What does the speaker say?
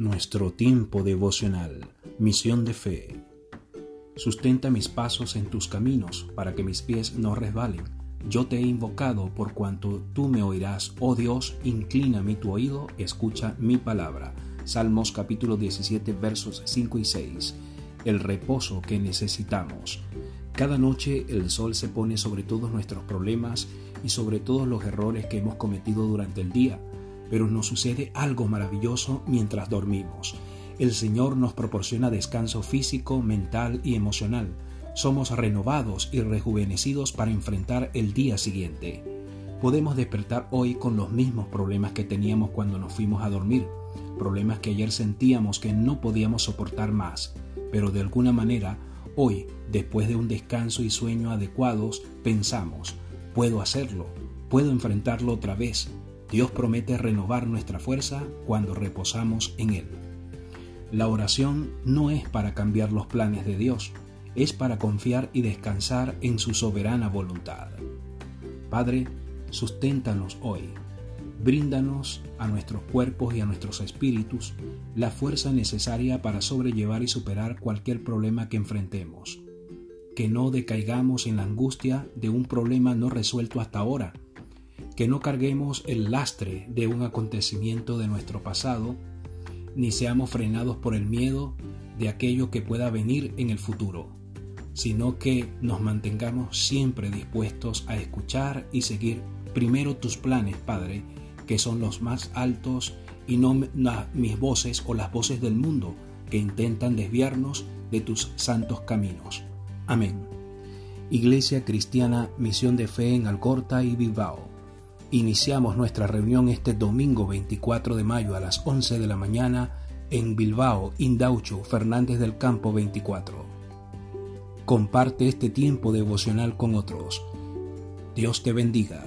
nuestro tiempo devocional, misión de fe. Sustenta mis pasos en tus caminos para que mis pies no resbalen. Yo te he invocado por cuanto tú me oirás, oh Dios, inclina mi tu oído, escucha mi palabra. Salmos capítulo 17 versos 5 y 6. El reposo que necesitamos. Cada noche el sol se pone sobre todos nuestros problemas y sobre todos los errores que hemos cometido durante el día pero nos sucede algo maravilloso mientras dormimos. El Señor nos proporciona descanso físico, mental y emocional. Somos renovados y rejuvenecidos para enfrentar el día siguiente. Podemos despertar hoy con los mismos problemas que teníamos cuando nos fuimos a dormir, problemas que ayer sentíamos que no podíamos soportar más, pero de alguna manera, hoy, después de un descanso y sueño adecuados, pensamos, puedo hacerlo, puedo enfrentarlo otra vez, Dios promete renovar nuestra fuerza cuando reposamos en Él. La oración no es para cambiar los planes de Dios, es para confiar y descansar en su soberana voluntad. Padre, susténtanos hoy. Bríndanos a nuestros cuerpos y a nuestros espíritus la fuerza necesaria para sobrellevar y superar cualquier problema que enfrentemos. Que no decaigamos en la angustia de un problema no resuelto hasta ahora, que no carguemos el lastre de un acontecimiento de nuestro pasado, ni seamos frenados por el miedo de aquello que pueda venir en el futuro, sino que nos mantengamos siempre dispuestos a escuchar y seguir primero tus planes, Padre, que son los más altos y no mis voces o las voces del mundo que intentan desviarnos de tus santos caminos. Amén. Iglesia Cristiana Misión de Fe en Alcorta y Bilbao Iniciamos nuestra reunión este domingo 24 de mayo a las 11 de la mañana en Bilbao, Indaucho, Fernández del Campo 24. Comparte este tiempo devocional con otros. Dios te bendiga.